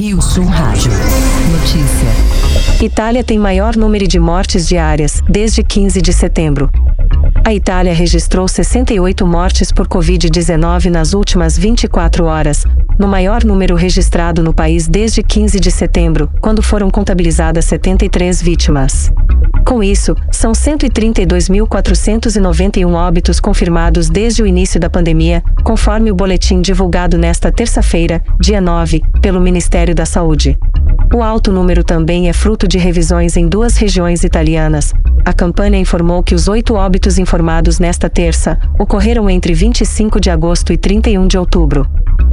Rio Sul Rádio. Notícia. Itália tem maior número de mortes diárias desde 15 de setembro. A Itália registrou 68 mortes por Covid-19 nas últimas 24 horas, no maior número registrado no país desde 15 de setembro, quando foram contabilizadas 73 vítimas. Com isso, são 132.491 óbitos confirmados desde o início da pandemia, conforme o boletim divulgado nesta terça-feira, dia 9, pelo Ministério da Saúde. O alto número também é fruto de revisões em duas regiões italianas. A campanha informou que os oito óbitos informados nesta terça ocorreram entre 25 de agosto e 31 de outubro.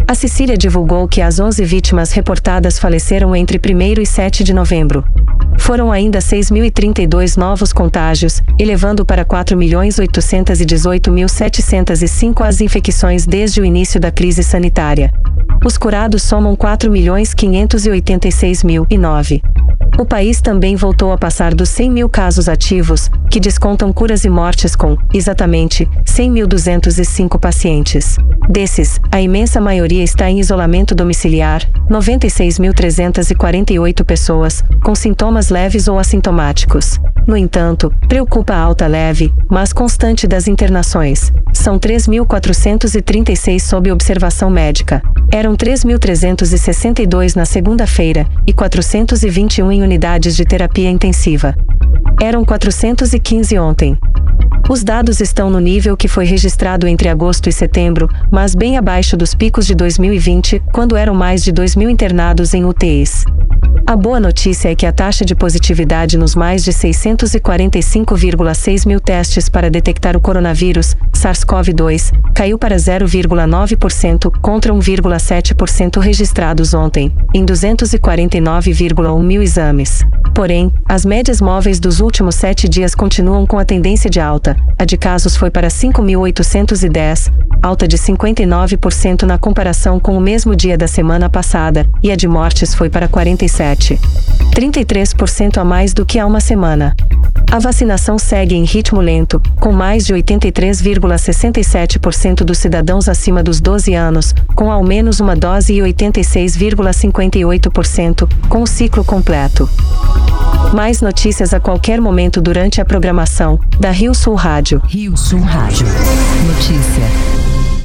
A Sicília divulgou que as 11 vítimas reportadas faleceram entre 1 e 7 de novembro. Foram ainda 6.032 novos contágios, elevando para 4.818.705 as infecções desde o início da crise sanitária. Os curados somam 4.586.009. O país também voltou a passar dos 100 mil casos ativos, que descontam curas e mortes com, exatamente, 100.205 pacientes. Desses, a imensa maioria está em isolamento domiciliar, 96.348 pessoas, com sintomas leves ou assintomáticos. No entanto, preocupa a alta leve, mas constante das internações. São 3.436 sob observação médica. Eram 3.362 na segunda-feira e 421 em unidades de terapia intensiva. Eram 415 ontem. Os dados estão no nível que foi registrado entre agosto e setembro, mas bem abaixo dos picos de 2020, quando eram mais de 2 mil internados em UTIs. A boa notícia é que a taxa de positividade nos mais de 645,6 mil testes para detectar o coronavírus, SARS-CoV-2, caiu para 0,9% contra 1,7% registrados ontem, em 249,1 mil exames. Porém, as médias móveis dos últimos sete dias continuam com a tendência de alta. A de casos foi para 5.810, alta de 59% na comparação com o mesmo dia da semana passada, e a de mortes foi para 47. 33% a mais do que há uma semana. A vacinação segue em ritmo lento, com mais de 83,67% dos cidadãos acima dos 12 anos, com ao menos uma dose e 86,58% com o ciclo completo. Mais notícias a qualquer momento durante a programação da Rio Sul Rádio. Rio Sul Rádio. Notícia.